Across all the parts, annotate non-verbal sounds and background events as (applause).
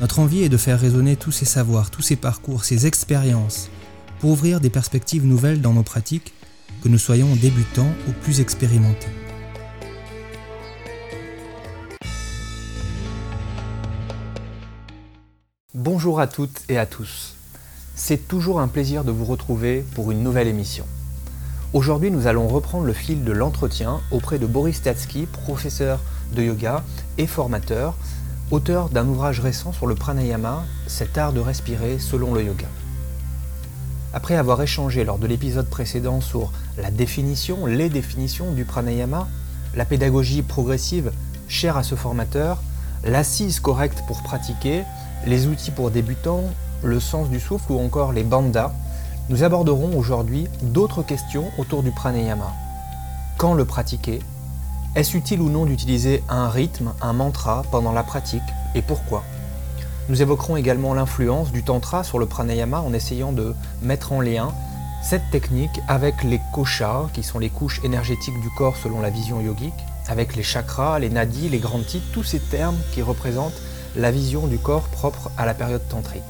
Notre envie est de faire résonner tous ces savoirs, tous ces parcours, ces expériences, pour ouvrir des perspectives nouvelles dans nos pratiques, que nous soyons débutants ou plus expérimentés. Bonjour à toutes et à tous. C'est toujours un plaisir de vous retrouver pour une nouvelle émission. Aujourd'hui, nous allons reprendre le fil de l'entretien auprès de Boris Tatsky, professeur de yoga et formateur, auteur d'un ouvrage récent sur le pranayama, cet art de respirer selon le yoga. Après avoir échangé lors de l'épisode précédent sur la définition, les définitions du pranayama, la pédagogie progressive chère à ce formateur, l'assise correcte pour pratiquer, les outils pour débutants, le sens du souffle ou encore les bandas, nous aborderons aujourd'hui d'autres questions autour du pranayama. Quand le pratiquer? Est-ce utile ou non d'utiliser un rythme, un mantra pendant la pratique et pourquoi? Nous évoquerons également l'influence du tantra sur le pranayama en essayant de mettre en lien cette technique avec les koshas, qui sont les couches énergétiques du corps selon la vision yogique, avec les chakras, les nadis, les grandes titres, tous ces termes qui représentent la vision du corps propre à la période tantrique.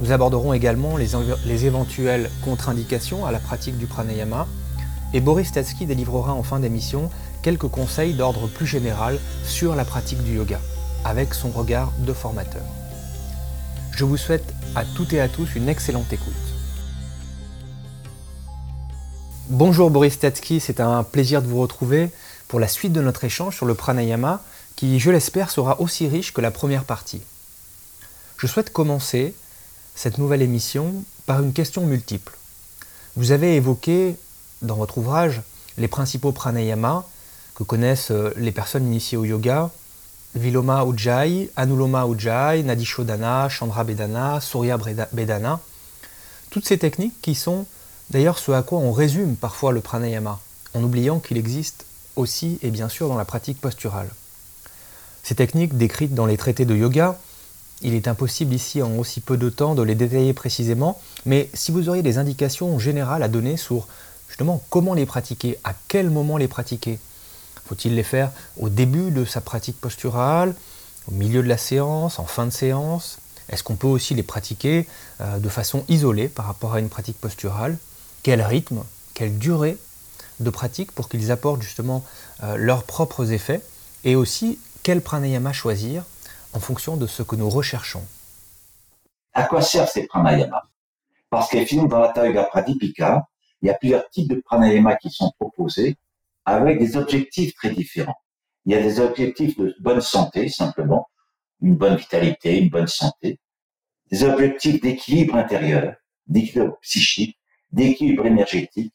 Nous aborderons également les, éventuelles contre-indications à la pratique du pranayama et Boris Tatsky délivrera en fin d'émission quelques conseils d'ordre plus général sur la pratique du yoga, avec son regard de formateur. Je vous souhaite à toutes et à tous une excellente écoute. Bonjour Boris Tatsky, c'est un plaisir de vous retrouver pour la suite de notre échange sur le pranayama qui, je l'espère, sera aussi riche que la première partie. Je souhaite commencer cette nouvelle émission par une question multiple. Vous avez évoqué dans votre ouvrage les principaux pranayamas que connaissent euh, les personnes initiées au yoga, Viloma Ujjayi, Anuloma Ujjayi, Nadishodana, Chandra Bedana, Surya Bedana. Toutes ces techniques qui sont d'ailleurs ce à quoi on résume parfois le pranayama, en oubliant qu'il existe aussi et bien sûr dans la pratique posturale. Ces techniques décrites dans les traités de yoga il est impossible ici en aussi peu de temps de les détailler précisément, mais si vous auriez des indications générales à donner sur justement comment les pratiquer, à quel moment les pratiquer, faut-il les faire au début de sa pratique posturale, au milieu de la séance, en fin de séance? Est-ce qu'on peut aussi les pratiquer euh, de façon isolée par rapport à une pratique posturale? Quel rythme, quelle durée de pratique pour qu'ils apportent justement euh, leurs propres effets? Et aussi, quel pranayama choisir en fonction de ce que nous recherchons? À quoi servent ces pranayamas? Parce qu'effectivement, dans la Yoga Pradipika, il y a plusieurs types de pranayamas qui sont proposés avec des objectifs très différents. Il y a des objectifs de bonne santé, simplement, une bonne vitalité, une bonne santé, des objectifs d'équilibre intérieur, d'équilibre psychique, d'équilibre énergétique,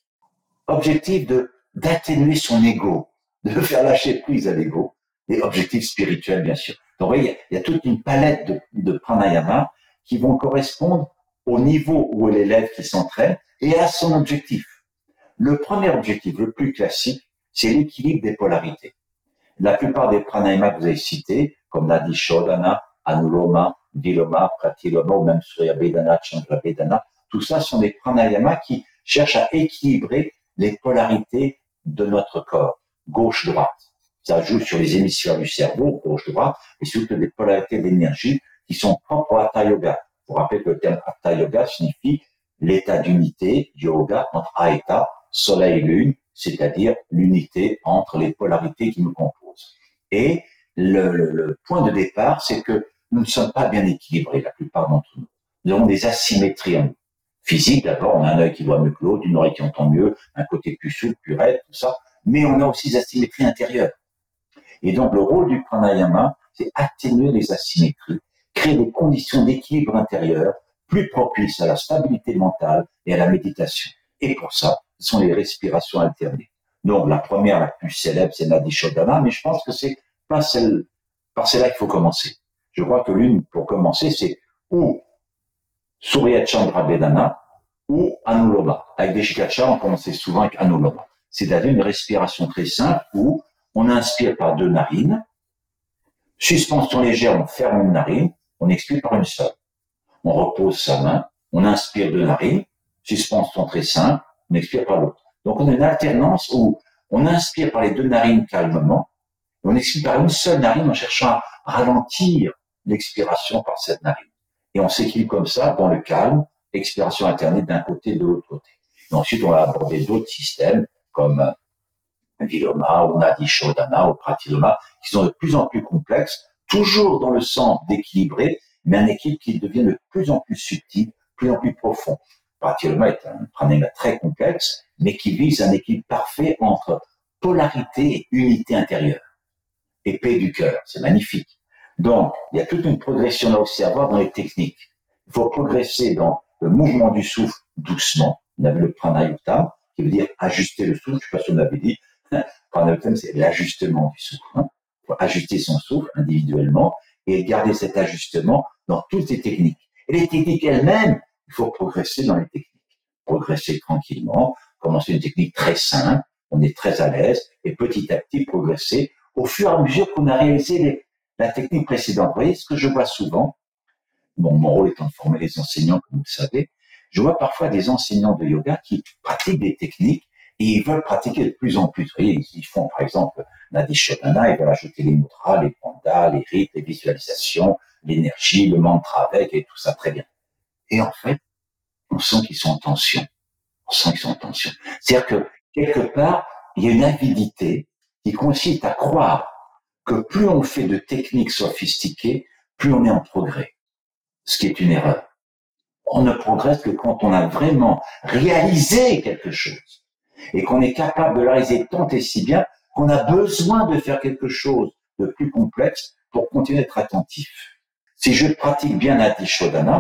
objectifs de d'atténuer son ego, de (laughs) faire lâcher prise à l'ego, et objectifs spirituels, bien sûr. Donc, vous voyez, il y a toute une palette de, de pranayama qui vont correspondre au niveau où l'élève qui s'entraîne et à son objectif. Le premier objectif, le plus classique, c'est l'équilibre des polarités. La plupart des pranayamas que vous avez cités, comme Nadi Shodhana, Anuloma, Viloma, Pratiloma, ou même Surya Bedana, Chandra Bedana, tout ça sont des pranayamas qui cherchent à équilibrer les polarités de notre corps, gauche-droite ça joue sur les hémisphères du cerveau, gauche-droite, et surtout des polarités d'énergie qui sont propres au Hatha Yoga. Vous rappelez que le terme Hatha Yoga signifie l'état d'unité yoga entre Aeta, soleil et lune, c'est-à-dire l'unité entre les polarités qui nous composent. Et le, point de départ, c'est que nous ne sommes pas bien équilibrés, la plupart d'entre nous. Nous avons des asymétries en nous. D'abord, on a un œil qui voit mieux que l'autre, une oreille qui entend mieux, un côté plus souple, plus raide, tout ça. Mais on a aussi des asymétries intérieures. Et donc, le rôle du pranayama, c'est atténuer les asymétries, créer des conditions d'équilibre intérieur plus propices à la stabilité mentale et à la méditation. Et pour ça, sont les respirations alternées. Donc, la première, la plus célèbre, c'est Nadi Shodhana, mais je pense que c'est pas celle, par celle-là qu'il faut commencer. Je crois que l'une, pour commencer, c'est ou Surya Chandra Vedana ou Anuloma. Avec des shikachas, on commençait souvent avec Anuloma. C'est-à-dire une respiration très simple où on inspire par deux narines, suspension légère, on ferme une narine, on expire par une seule. On repose sa main, on inspire deux narines, suspension très simple, on expire par l'autre. Donc on a une alternance où on inspire par les deux narines calmement, on expire par une seule narine en cherchant à ralentir l'expiration par cette narine. Et on s'équilibre comme ça dans le calme, expiration alternée d'un côté et de l'autre côté. Et ensuite, on va aborder d'autres systèmes comme Viloma ou Nadi Shodhana ou Pratiloma, qui sont de plus en plus complexes, toujours dans le sens d'équilibrer, mais un équilibre qui devient de plus en plus subtil, plus en plus profond. Pratiloma est un pranayama très complexe, mais qui vise un équilibre parfait entre polarité et unité intérieure. Paix du cœur, c'est magnifique. Donc, il y a toute une progression à observer dans les techniques. Il faut progresser dans le mouvement du souffle doucement. On avait le pranayuttam, qui veut dire ajuster le souffle. Je sais pas si on avait dit. (laughs) Pranayuttam, c'est l'ajustement du souffle. Il faut ajuster son souffle individuellement et garder cet ajustement dans toutes les techniques. Et les techniques elles-mêmes, il faut progresser dans les techniques. Progresser tranquillement, commencer une technique très simple, on est très à l'aise, et petit à petit progresser au fur et à mesure qu'on a réalisé la technique précédente. Vous voyez ce que je vois souvent? Mon rôle étant de former les enseignants, comme vous le savez. Je vois parfois des enseignants de yoga qui pratiquent des techniques et ils veulent pratiquer de plus en plus. Vous voyez, ils font par exemple Nadishodana, ils veulent ajouter les mudras, les pandas, les rites, les visualisations, l'énergie, le mantra avec et tout ça très bien. Et en fait, on sent qu'ils sont en tension. On sent qu'ils sont en tension. C'est-à-dire que quelque part, il y a une avidité qui consiste à croire que plus on fait de techniques sophistiquées, plus on est en progrès. Ce qui est une erreur. On ne progresse que quand on a vraiment réalisé quelque chose et qu'on est capable de la réaliser tant et si bien qu'on a besoin de faire quelque chose de plus complexe pour continuer d'être attentif. Si je pratique bien Adishodana,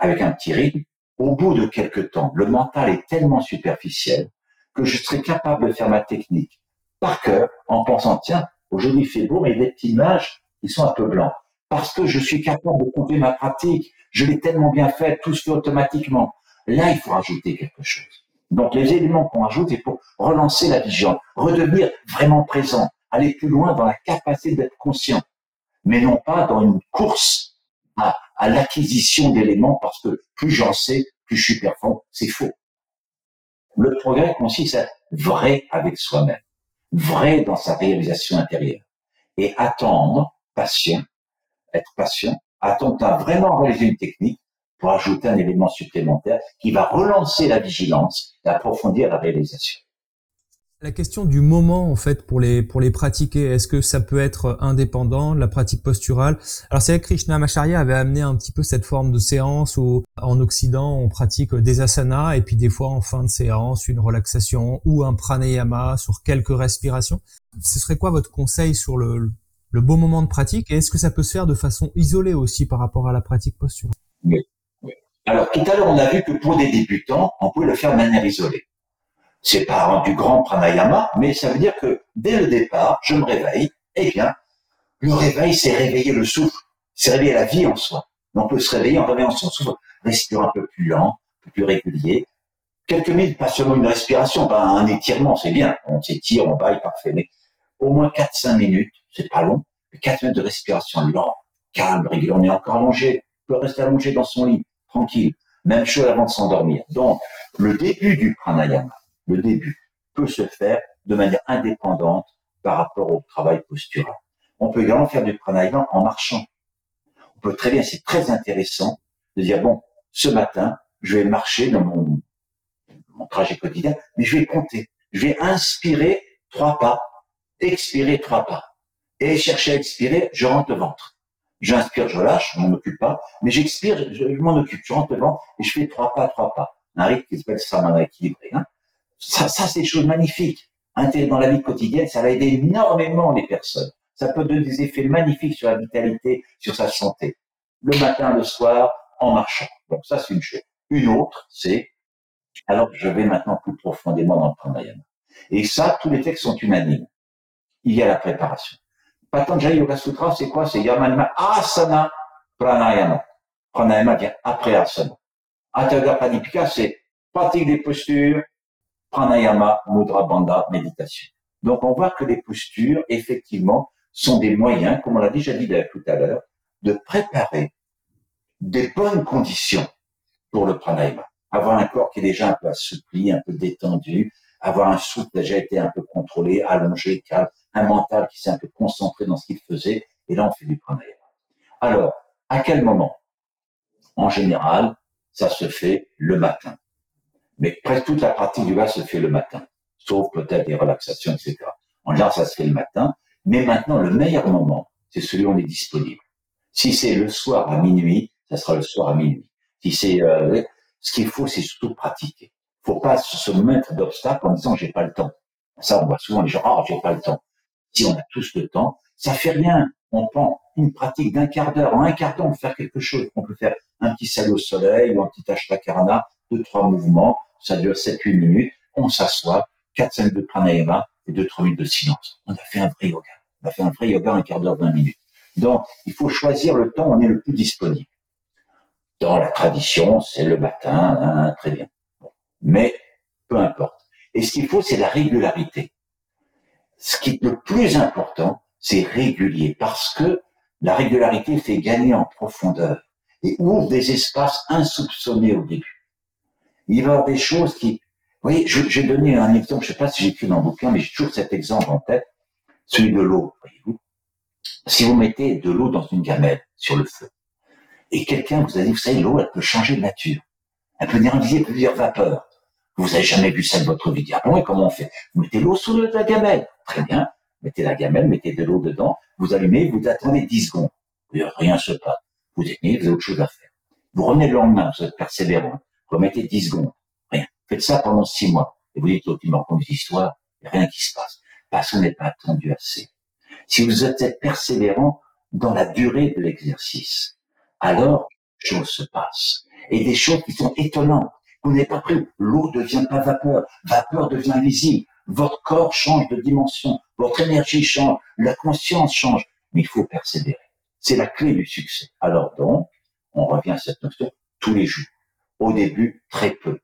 avec un petit rythme, au bout de quelques temps, le mental est tellement superficiel que je serai capable de faire ma technique par cœur en pensant, tiens, Aujourd'hui, il fait beau, mais des petites images, ils sont un peu blancs. Parce que je suis capable de compter ma pratique. Je l'ai tellement bien fait, tout se fait automatiquement. Là, il faut rajouter quelque chose. Donc, les éléments qu'on rajoute, c'est pour relancer la vision, redevenir vraiment présent, aller plus loin dans la capacité d'être conscient, mais non pas dans une course à, à l'acquisition d'éléments parce que plus j'en sais, plus je suis performant. C'est faux. Le progrès consiste à être vrai avec soi-même vrai dans sa réalisation intérieure. Et attendre, patient, être patient, attendre à vraiment réaliser une technique pour ajouter un élément supplémentaire qui va relancer la vigilance et approfondir la réalisation. La question du moment en fait pour les pour les pratiquer, est-ce que ça peut être indépendant de la pratique posturale? Alors c'est vrai que Krishna Macharya avait amené un petit peu cette forme de séance où en Occident on pratique des asanas et puis des fois en fin de séance une relaxation ou un pranayama sur quelques respirations. Ce serait quoi votre conseil sur le le beau moment de pratique et est-ce que ça peut se faire de façon isolée aussi par rapport à la pratique posturale? Oui, oui. Alors tout à l'heure on a vu que pour des débutants on pouvait le faire de manière isolée. C'est pas du grand pranayama, mais ça veut dire que dès le départ, je me réveille. Eh bien, le réveil, c'est réveiller le souffle, c'est réveiller la vie en soi. On peut se réveiller en réveillant son souffle, respirer un peu plus lent, plus régulier. Quelques minutes, pas seulement une respiration, un étirement, c'est bien. On s'étire, on baille, parfait. Mais au moins 4-5 minutes, c'est pas long. 4 minutes de respiration lente, calme, régulier. On est encore allongé. On peut rester allongé dans son lit, tranquille. Même chose avant de s'endormir. Donc, le début du pranayama, le début, peut se faire de manière indépendante par rapport au travail postural. On peut également faire du pranayama en marchant. On peut très bien, c'est très intéressant de dire, bon, ce matin, je vais marcher dans mon, trajet quotidien, mais je vais compter. Je vais inspirer trois pas, expirer trois pas. Et chercher à expirer, je rentre le ventre. J'inspire, je lâche, je m'en occupe pas, mais j'expire, je, m'en occupe, je rentre le ventre et je fais trois pas, trois pas. Un rythme qui s'appelle samana équilibré. Hein. Ça, ça c'est des choses magnifiques. Dans la vie quotidienne, ça va aider énormément les personnes. Ça peut donner des effets magnifiques sur la vitalité, sur sa santé. Le matin, le soir, en marchant. Donc ça, c'est une chose. Une autre, c'est, alors je vais maintenant plus profondément dans le pranayama. Et ça, tous les textes sont unanimes. Il y a la préparation. Patanjali Yoga Sutra, c'est quoi? C'est Yamanima Asana Pranayama. Pranayama vient après Asana. Athaga Pradipika, c'est pratique des postures, Pranayama, Mudra Bandha, méditation. Donc on voit que les postures, effectivement, sont des moyens, comme on l'a déjà dit tout à l'heure, de préparer des bonnes conditions pour le pranayama. Avoir un corps qui est déjà un peu assoupli, un peu détendu, avoir un souffle déjà été un peu contrôlé, allongé, calme, un mental qui s'est un peu concentré dans ce qu'il faisait, et là on fait du pranayama. Alors, à quel moment? En général, ça se fait le matin. Mais presque toute la pratique du bas se fait le matin, sauf peut-être des relaxations, etc. En général, ça se fait le matin. Mais maintenant, le meilleur moment, c'est celui où on est disponible. Si c'est le soir à minuit, ça sera le soir à minuit. Si c'est euh, ce qu'il faut, c'est surtout pratiquer. Faut pas se mettre d'obstacles en disant j'ai pas le temps. Ça, on voit souvent les gens, oh, j'ai pas le temps. Si on a tous le temps, ça fait rien. On prend une pratique d'un quart d'heure. En un quart d'heure, on peut faire quelque chose. On peut faire un petit salut au soleil ou un petit ashtakarana, deux, trois mouvements. Ça dure sept, huit minutes. On s'assoit, quatre, cinq de pranayama et deux, trois minutes de silence. On a fait un vrai yoga. On a fait un vrai yoga un quart d'heure, vingt minutes. Donc, il faut choisir le temps où on est le plus disponible. Dans la tradition, c'est le matin, hein, très bien. Mais peu importe. Et ce qu'il faut, c'est la régularité. Ce qui est le plus important, c'est régulier, parce que la régularité fait gagner en profondeur et ouvre des espaces insoupçonnés au début. Il va y avoir des choses qui... Vous voyez, j'ai donné un exemple, je ne sais pas si j'ai écrit dans le bouquin, mais j'ai toujours cet exemple en tête, celui de l'eau, voyez-vous. Si vous mettez de l'eau dans une gamelle sur le feu, et quelqu'un vous a dit, vous savez, l'eau, elle peut changer de nature. Elle peut devenir invisible, elle peut devenir vapeur. Vous n'avez jamais vu ça de votre vie. Ah bon, et comment on fait? Vous mettez l'eau sous la gamelle. Très bien. Mettez la gamelle, mettez de l'eau dedans, vous allumez, vous attendez 10 secondes. Rien se passe. Vous éteignez, vous avez autre chose à faire. Vous revenez le lendemain, vous êtes persévérant. Remettez 10 secondes. Rien. Faites ça pendant 6 mois. Et vous dites, l'autre, il me raconte des histoires. Rien qui se passe. Parce qu'on n'est pas attendu assez. Si vous êtes persévérant dans la durée de l'exercice, alors, choses se passent. Et des choses qui sont étonnantes. Vous n'êtes pas pris. L'eau devient pas vapeur. Vapeur devient visible. Votre corps change de dimension. Votre énergie change. La conscience change. Mais il faut persévérer. C'est la clé du succès. Alors donc, on revient à cette notion tous les jours. Au début, très peu.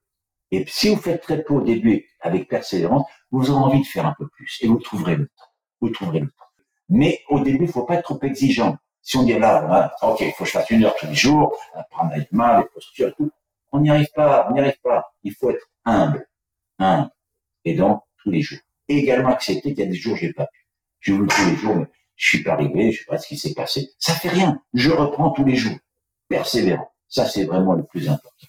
Et si vous faites très peu au début avec persévérance, vous aurez envie de faire un peu plus. Et vous trouverez le temps. Vous trouverez le temps. Mais au début, il faut pas être trop exigeant. Si on dit là, ok, il faut que je fasse une heure tous les jours, prendre les mains, les postures tout, on n'y arrive pas, on n'y arrive pas. Il faut être humble, humble. Et donc, tous les jours. Et également accepter qu'il y a des jours où j'ai pas pu. Je vous tous les jours, mais je suis pas arrivé, je sais pas ce qui s'est passé. Ça fait rien. Je reprends tous les jours. Persévérant. Ça, c'est vraiment le plus important.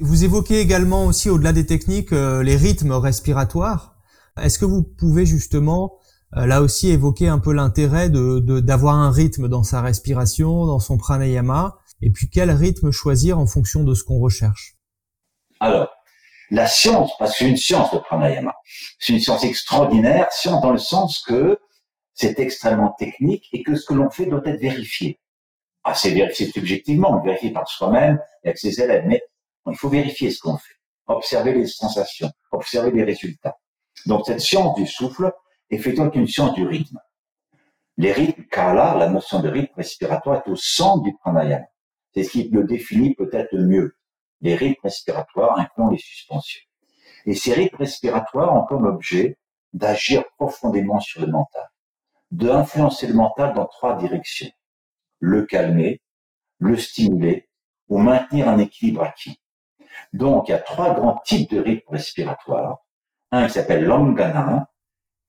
Vous évoquez également aussi, au-delà des techniques, euh, les rythmes respiratoires. Est-ce que vous pouvez justement euh, là aussi évoquer un peu l'intérêt de d'avoir un rythme dans sa respiration, dans son pranayama, et puis quel rythme choisir en fonction de ce qu'on recherche? Alors, la science, parce que c'est une science le pranayama, c'est une science extraordinaire, science dans le sens que c'est extrêmement technique et que ce que l'on fait doit être vérifié. Ah, c'est vérifié subjectivement, on le vérifie par soi-même et avec ses élèves, il faut vérifier ce qu'on fait, observer les sensations, observer les résultats. Donc cette science du souffle, effectivement une science du rythme. Les rythmes, là, la notion de rythme respiratoire est au centre du pranayama. C'est ce qui le définit peut-être mieux. Les rythmes respiratoires incluant les suspensions. Et ces rythmes respiratoires ont comme objet d'agir profondément sur le mental, d'influencer le mental dans trois directions. Le calmer, le stimuler ou maintenir un équilibre acquis. Donc, il y a trois grands types de rythmes respiratoires. Un qui s'appelle l'angana,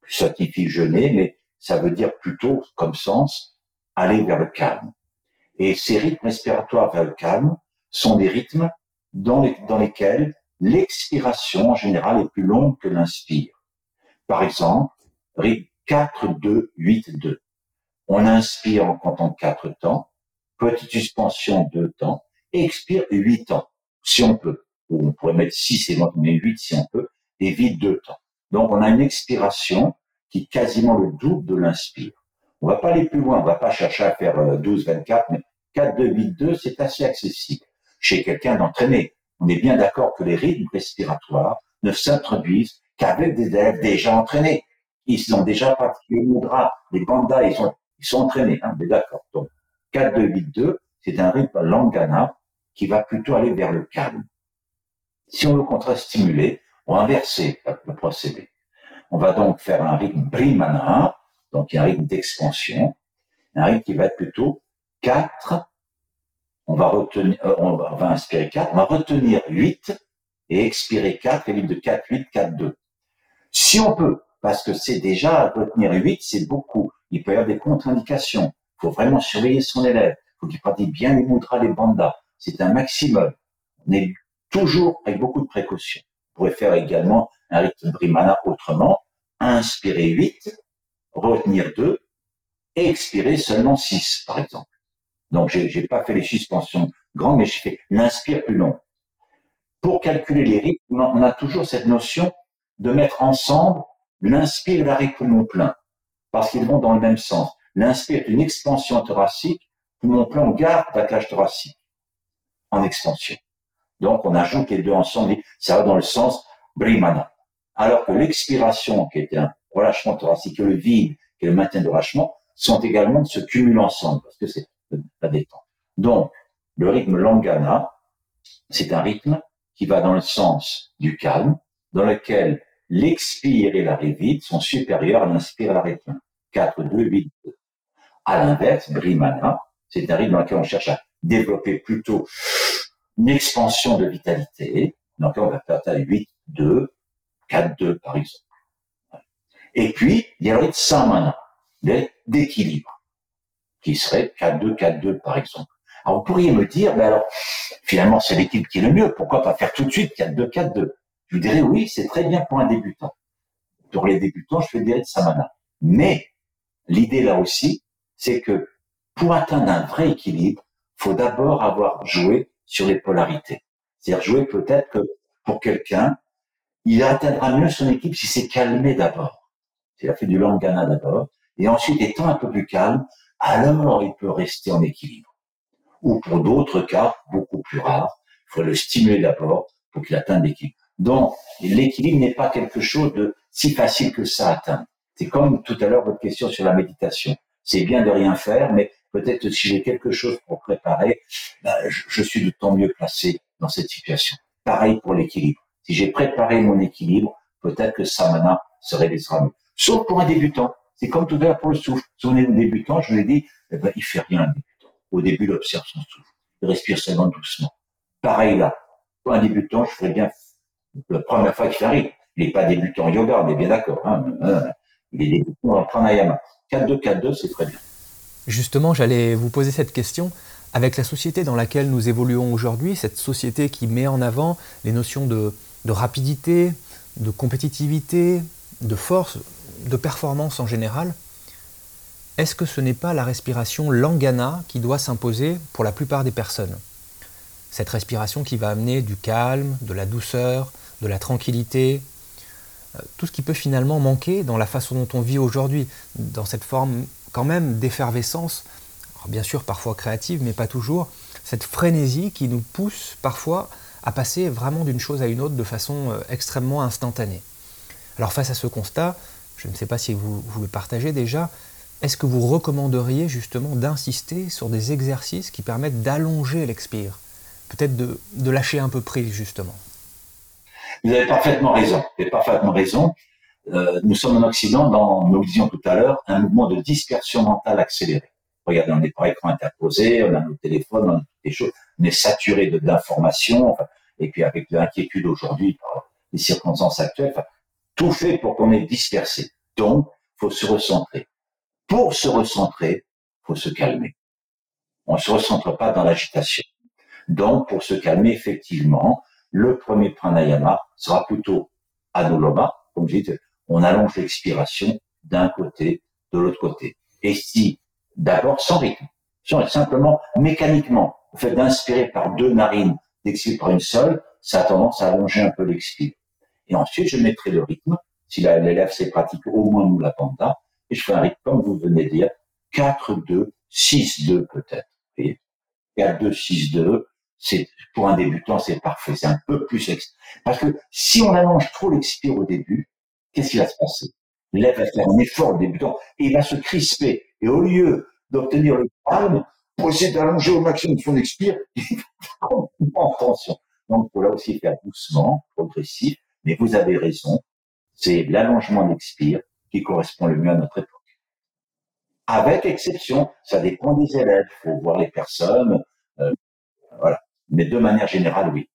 ça signifie jeûner, mais ça veut dire plutôt, comme sens, aller vers le calme. Et ces rythmes respiratoires vers le calme sont des rythmes dans, lesquels l'expiration en général est plus longue que l'inspire. Par exemple, rythme 4, 2, 8, 2. On inspire en comptant 4 temps, petite suspension 2 temps, et expire 8 temps, si on peut. Ou on pourrait mettre 6 et mais 8 si on peut, et vide 2 temps. Donc, on a une expiration qui est quasiment le double de l'inspire. On va pas aller plus loin, on va pas chercher à faire 12, euh, 24, mais 4, 2, 8, 2, c'est assez accessible chez quelqu'un d'entraîné. On est bien d'accord que les rythmes respiratoires ne s'introduisent qu'avec des élèves déjà entraînés. Ils ont déjà pratiqué les mudras, les bandas, ils sont, Ils sont entraînés, hein, mais d'accord. Donc, 4-2-8-2, c'est un rythme langana qui va plutôt aller vers le calme. Si on veut contre-stimuler, on va inverser le procédé. On va donc faire un rythme Brimana, donc un rythme d'expansion, un rythme qui va être plutôt 4, on va retenir, euh, on va inspirer 4, on va retenir 8 et expirer 4 et de 4, 8, 4, 2. Si on peut, parce que c'est déjà retenir 8, c'est beaucoup. Il peut y avoir des contre-indications. Il faut vraiment surveiller son élève. Il faut qu'il pratique bien les mudras, les bandas. C'est un maximum. On est toujours avec beaucoup de précautions. On pourrait faire également un rythme Brimana autrement. Inspirer 8, retenir 2 et expirer seulement 6, par exemple. Donc, j'ai, j'ai pas fait les suspensions grandes, mais je fais l'inspire plus long. Pour calculer les rythmes, on a toujours cette notion de mettre ensemble l'inspire et l'arrêt poumon plein, parce qu'ils vont dans le même sens. L'inspire est une expansion thoracique, poumon plein, garde la cage thoracique en expansion. Donc, on ajoute les deux ensemble, ça va dans le sens Brimana. Alors que l'expiration, qui est un relâchement thoracique, et le vide, qui est le maintien de relâchement, sont également se cumuler ensemble, parce que c'est la détente. Donc, le rythme Langana, c'est un rythme qui va dans le sens du calme, dans lequel l'expire et l'arrêt vide sont supérieurs à l'inspire et l'arrêt plein. 4, 2, 8, 2. À l'inverse, Brimana, c'est un rythme dans lequel on cherche à développer plutôt une expansion de vitalité. Donc on va faire 8, 2, 4, 2 par exemple. Et puis, il y a le rythme Samana, d'équilibre, qui serait 4, 2, 4, 2 par exemple. Alors vous pourriez me dire, ben alors, finalement c'est l'équipe qui est le mieux, pourquoi pas faire tout de suite 4, 2, 4, 2 Je vous dirais oui, c'est très bien pour un débutant. Pour les débutants, je fais des rythmes Samana. Mais l'idée là aussi, c'est que pour atteindre un vrai équilibre, faut d'abord avoir joué sur les polarités. C'est-à-dire jouer peut-être que pour quelqu'un, il atteindra mieux son équipe si c'est calmé d'abord. S'il a fait du langana d'abord, et ensuite étant un peu plus calme, alors il peut rester en équilibre. Ou pour d'autres cas, beaucoup plus rares, il faut le stimuler d'abord pour qu'il atteigne l'équilibre. Donc, l'équilibre n'est pas quelque chose de si facile que ça à atteindre. C'est comme tout à l'heure votre question sur la méditation. C'est bien de rien faire, mais peut-être si j'ai quelque chose pour préparer, ben, je, suis de temps mieux placé dans cette situation. Pareil pour l'équilibre. Si j'ai préparé mon équilibre, peut-être que Samana serait des mieux. Sauf pour un débutant. C'est comme tout à l'heure pour le souffle. Un débutant, je vous ai dit, eh ben, il fait rien un débutant. Au début, il observe son souffle. Il respire seulement doucement. Pareil là. Pour un débutant, je ferais bien la première fois qu'il arrive. Il n'est pas débutant en yoga, on est bien d'accord. Hein. Il est débutant en pranayama. 4-2, 4-2, c'est très bien. Justement, j'allais vous poser cette question. Avec la société dans laquelle nous évoluons aujourd'hui, cette société qui met en avant les notions de, rapidité, de compétitivité, de force, de performance en général, est-ce que ce n'est pas la respiration langana qui doit s'imposer pour la plupart des personnes? Cette respiration qui va amener du calme, de la douceur, de la tranquillité, euh, tout ce qui peut finalement manquer dans la façon dont on vit aujourd'hui, dans cette forme quand même d'effervescence, bien sûr parfois créative, mais pas toujours, cette frénésie qui nous pousse parfois à passer vraiment d'une chose à une autre de façon euh, extrêmement instantanée. Alors face à ce constat, je ne sais pas si vous, le partagez déjà, est-ce que vous recommanderiez justement d'insister sur des exercices qui permettent d'allonger l'expire Peut-être de, de, lâcher un peu prise justement? Vous avez parfaitement raison. Vous avez parfaitement raison. Euh, nous sommes en Occident, dans, nous le disions tout à l'heure, un mouvement de dispersion mentale accélérée. Regardez, on est par écran interposé, on a nos téléphones, on a toutes les choses, on est saturé d'informations, et puis avec l'inquiétude aujourd'hui par les circonstances actuelles, tout fait pour qu'on est dispersé. Donc, faut se recentrer. Pour se recentrer, faut se calmer. On se recentre pas dans l'agitation. Donc, pour se calmer, effectivement, le premier pranayama sera plutôt anuloma, comme je dis, on allonge l'expiration d'un côté, de l'autre côté. Et si, d'abord sans rythme, simplement mécaniquement, le fait d'inspirer par deux narines, d'expirer par une seule, ça a tendance à allonger un peu l'expire. Et ensuite, je mettrai le rythme, si l'élève sait pratiquer au moins nous la panda, et je fais un rythme, comme vous venez de dire, 4, 2, 6, 2 peut-être. 4, 2, 6, 2, c'est, pour un débutant, c'est parfait. C'est un peu plus, parce que si on allonge trop l'expire au début, qu'est-ce qui va se passer? L'élève va faire un effort au débutant et il va se crisper. Et au lieu d'obtenir le calme, pour essayer d'allonger au maximum son expire, (laughs) il va en tension. Donc, il faut là aussi faire doucement, progressif, mais vous avez raison, c'est l'allongement d'expire qui correspond le mieux à notre époque. Avec exception, ça dépend des élèves, il faut voir les personnes, euh, voilà. Mais de manière générale, oui.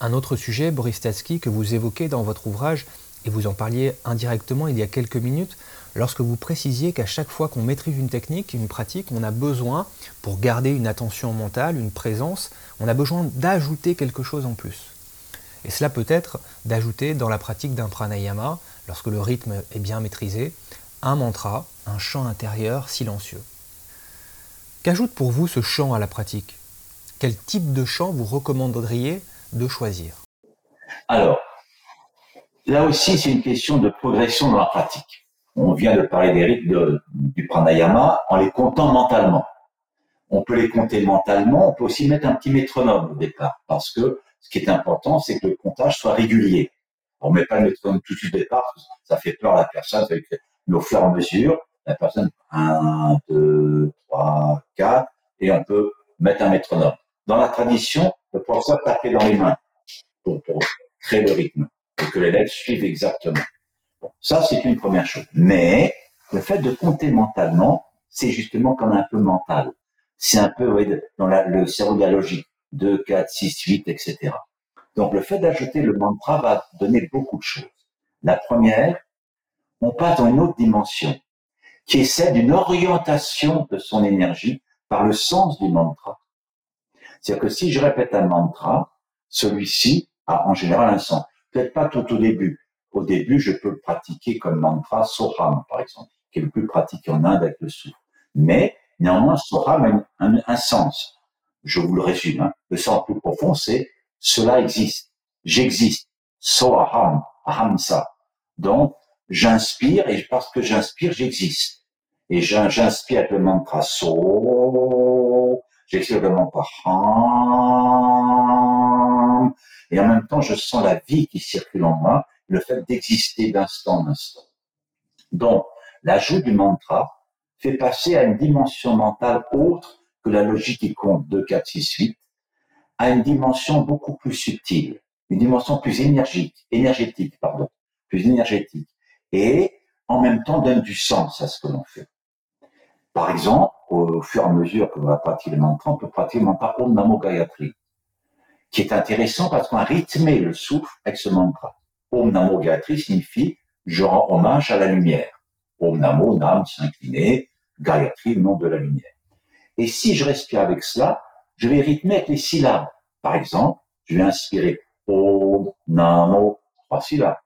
Un autre sujet, Boris Statsky, que vous évoquez dans votre ouvrage, et vous en parliez indirectement il y a quelques minutes, lorsque vous précisiez qu'à chaque fois qu'on maîtrise une technique, une pratique, on a besoin, pour garder une attention mentale, une présence, on a besoin d'ajouter quelque chose en plus. Et cela peut être d'ajouter dans la pratique d'un pranayama, lorsque le rythme est bien maîtrisé, un mantra, un chant intérieur silencieux. Qu'ajoute pour vous ce chant à la pratique? Quel type de chant vous recommanderiez de choisir? Alors, là aussi, c'est une question de progression dans la pratique. On vient de parler des rythmes du pranayama en les comptant mentalement. On peut les compter mentalement, on peut aussi mettre un petit métronome au départ, parce que ce qui est important, c'est que le comptage soit régulier. On met pas le métronome tout de suite au départ, ça fait peur à la personne, mais au fur et à mesure, la personne, 1, 2, 3, 4, et on peut mettre un métronome. Dans la tradition, le professeur taper dans les mains pour, créer le rythme et que l'élève suive exactement. ça, c'est une première chose. Mais le fait de compter mentalement, c'est justement comme un peu mental. C'est un peu dans le cerveau de logique. 2, 4, 6, 8, etc. Donc le fait d'ajouter le mantra va donner beaucoup de choses. La première, on passe dans une autre dimension, qui est celle d'une orientation de son énergie par le sens du mantra. C'est-à-dire que si je répète un mantra, celui-ci a en général un sens. Peut-être pas tout au début. Au début, je peux pratiquer comme mantra Soham, par exemple, qui est le plus pratiqué en Inde avec le souffle. Mais néanmoins, Soham a un, sens. Je vous le résume. Hein. Le sens plus profond, c'est cela existe. J'existe. Soham, Ahamsa. Donc, j'inspire et parce que j'inspire, j'existe. Et j'inspire avec le mantra So, j'expire le mantra Ham, et en même temps, je sens la vie qui circule en moi, le fait d'exister d'instant en instant. Donc, l'ajout du mantra fait passer à une dimension mentale autre que la logique qui compte 2, 4, 6, 8, à une dimension beaucoup plus subtile, une dimension plus énergique, énergétique, pardon, plus énergétique, et en même temps donne du sens à ce que l'on fait. Par exemple, au fur et à mesure que l'on va pratiquer le mantra, on peut pratiquer le mantra Om Namo Gayatri, qui est intéressant parce qu'on a rythmé le souffle avec ce mantra. Om Namo Gayatri signifie je rends hommage à la lumière. Om Namo, Nam, s'incliner, Gayatri, le nom de la lumière. Et si je respire avec cela, je vais rythmer avec les syllabes. Par exemple, je vais inspirer Om Namo, trois syllabes.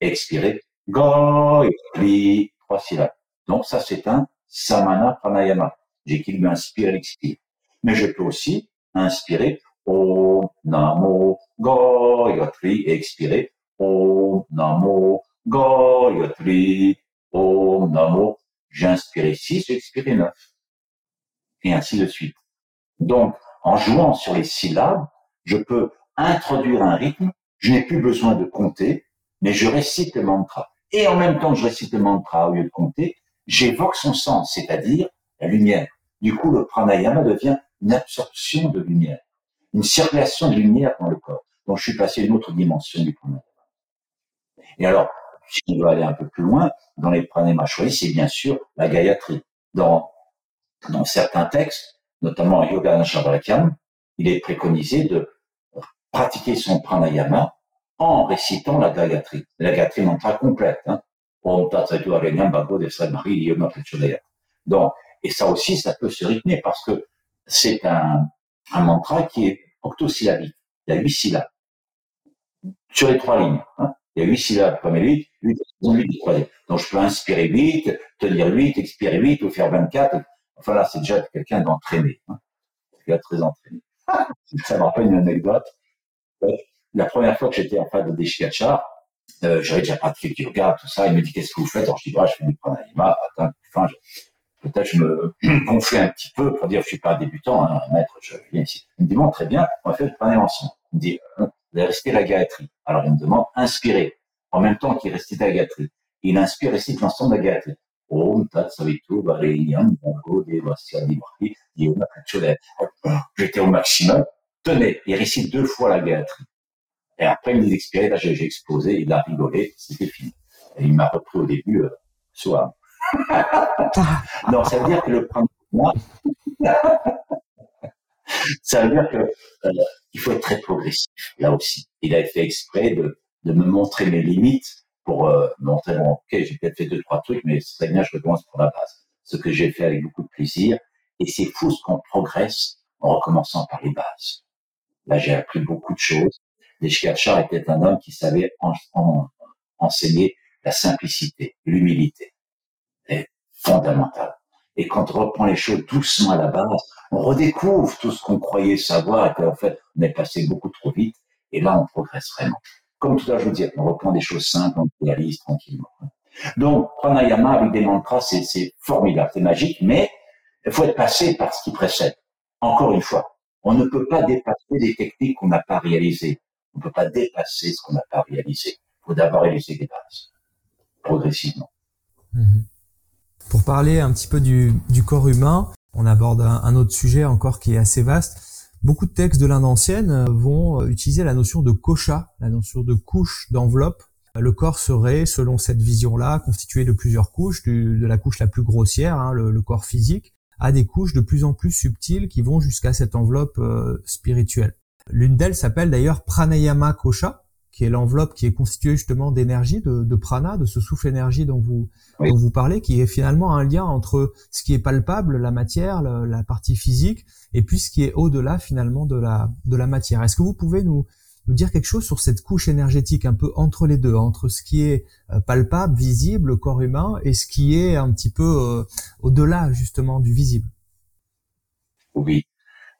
Expirer Gayatri, trois syllabes. Donc ça, c'est un Samana Pranayama. J'équilibre inspire et l'expire. Mais je peux aussi inspirer Om Namo Gayatri et expirer Om Namo Gayatri Om Namo. J'ai inspiré 6, j'ai expiré 9. Et ainsi de suite. Donc, en jouant sur les syllabes, je peux introduire un rythme, je n'ai plus besoin de compter, mais je récite le mantra. Et en même temps que je récite le mantra au lieu de compter, j'évoque son sens, c'est-à-dire la lumière. Du coup, le pranayama devient une absorption de lumière, une circulation de lumière dans le corps. Donc, je suis passé à une autre dimension du pranayama. Et alors, si on veut aller un peu plus loin, dans les pranayamas choisis, c'est bien sûr la gayatri. Dans, dans certains textes, notamment Yoga Nashabharakyam, il est préconisé de pratiquer son pranayama en récitant la Gayatri. La Gayatri mantra complète. Hein. Donc, et ça aussi, ça peut se rythmer parce que c'est un, un mantra qui est octosyllabique. Il y a huit syllabes. Sur les trois lignes. Hein. Il y a huit syllabes, première huit, huit, huit, troisième. Donc, je peux inspirer huit, tenir huit, expirer huit, ou faire 24. Enfin, là, c'est déjà quelqu'un d'entraîné. Hein. Quelqu'un très entraîné. (laughs) ça me rappelle une anecdote. La première fois que j'étais en face de Deshikachar, euh, j'avais déjà pratiqué du yoga, tout ça. Il me dit qu'est-ce que vous faites? Alors je dis bah, je fais du pranayama. Attends, enfin, peut-être je me (clears throat) gonflais un petit peu pour dire je suis pas un débutant, hein, maître, je viens ici. Il me dit bon très bien, on va faire du pranayama ensemble. Il me dit euh, vous allez respirer la gayatri. Alors il me demande inspirer en même temps qu'il récite la gayatri. Il inspire, récite l'ensemble de la gayatri. Om Tat Bongo Yona J'étais au maximum. Tenez, il récite deux fois la gayatri. Et après, il expirait, là, j'ai explosé, il a rigolé, c'était fini. Et il m'a repris au début, euh, soit. (laughs) non, ça veut dire que le moi, (laughs) ça veut dire que euh, il faut être très progressif là aussi. Il a fait exprès de, de me montrer mes limites pour euh, montrer bon, ok, j'ai peut-être fait deux trois trucs, mais c'est bien, je recommence pour la base. Ce que j'ai fait avec beaucoup de plaisir, et c'est fou ce qu'on progresse en recommençant par les bases. Là, j'ai appris beaucoup de choses. Deshkachar était un homme qui savait enseigner la simplicité, l'humilité. C'est fondamental. Et quand on reprend les choses doucement à la base, on redécouvre tout ce qu'on croyait savoir et qu'en fait, on est passé beaucoup trop vite. Et là, on progresse vraiment. Comme tout à l'heure, je vous disais, on reprend des choses simples, on réalise tranquillement. Donc, pranayama avec des mantras, c'est formidable, c'est magique, mais il faut être passé par ce qui précède. Encore une fois, on ne peut pas dépasser des techniques qu'on n'a pas réalisées. On ne peut pas dépasser ce qu'on n'a pas réalisé. Il faut d'abord réaliser des bases, progressivement. Mhm. Pour parler un petit peu du, corps humain, on aborde un, autre sujet encore qui est assez vaste. Beaucoup de textes de l'Inde ancienne vont utiliser la notion de kocha, la notion de couche, d'enveloppe. Le corps serait, selon cette vision-là, constitué de plusieurs couches, de la couche la plus grossière, hein, le, corps physique, à des couches de plus en plus subtiles qui vont jusqu'à cette enveloppe euh, spirituelle. L'une d'elles s'appelle d'ailleurs pranayama kosha, qui est l'enveloppe qui est constituée justement d'énergie, de, prana, de ce souffle énergie dont vous dont vous parlez, qui est finalement un lien entre ce qui est palpable, la matière, la, partie physique, et puis ce qui est au-delà finalement de la de la matière. Est-ce que vous pouvez nous nous dire quelque chose sur cette couche énergétique un peu entre les deux, entre ce qui est euh, palpable, visible, corps humain, et ce qui est un petit peu euh, au-delà justement du visible? Oui.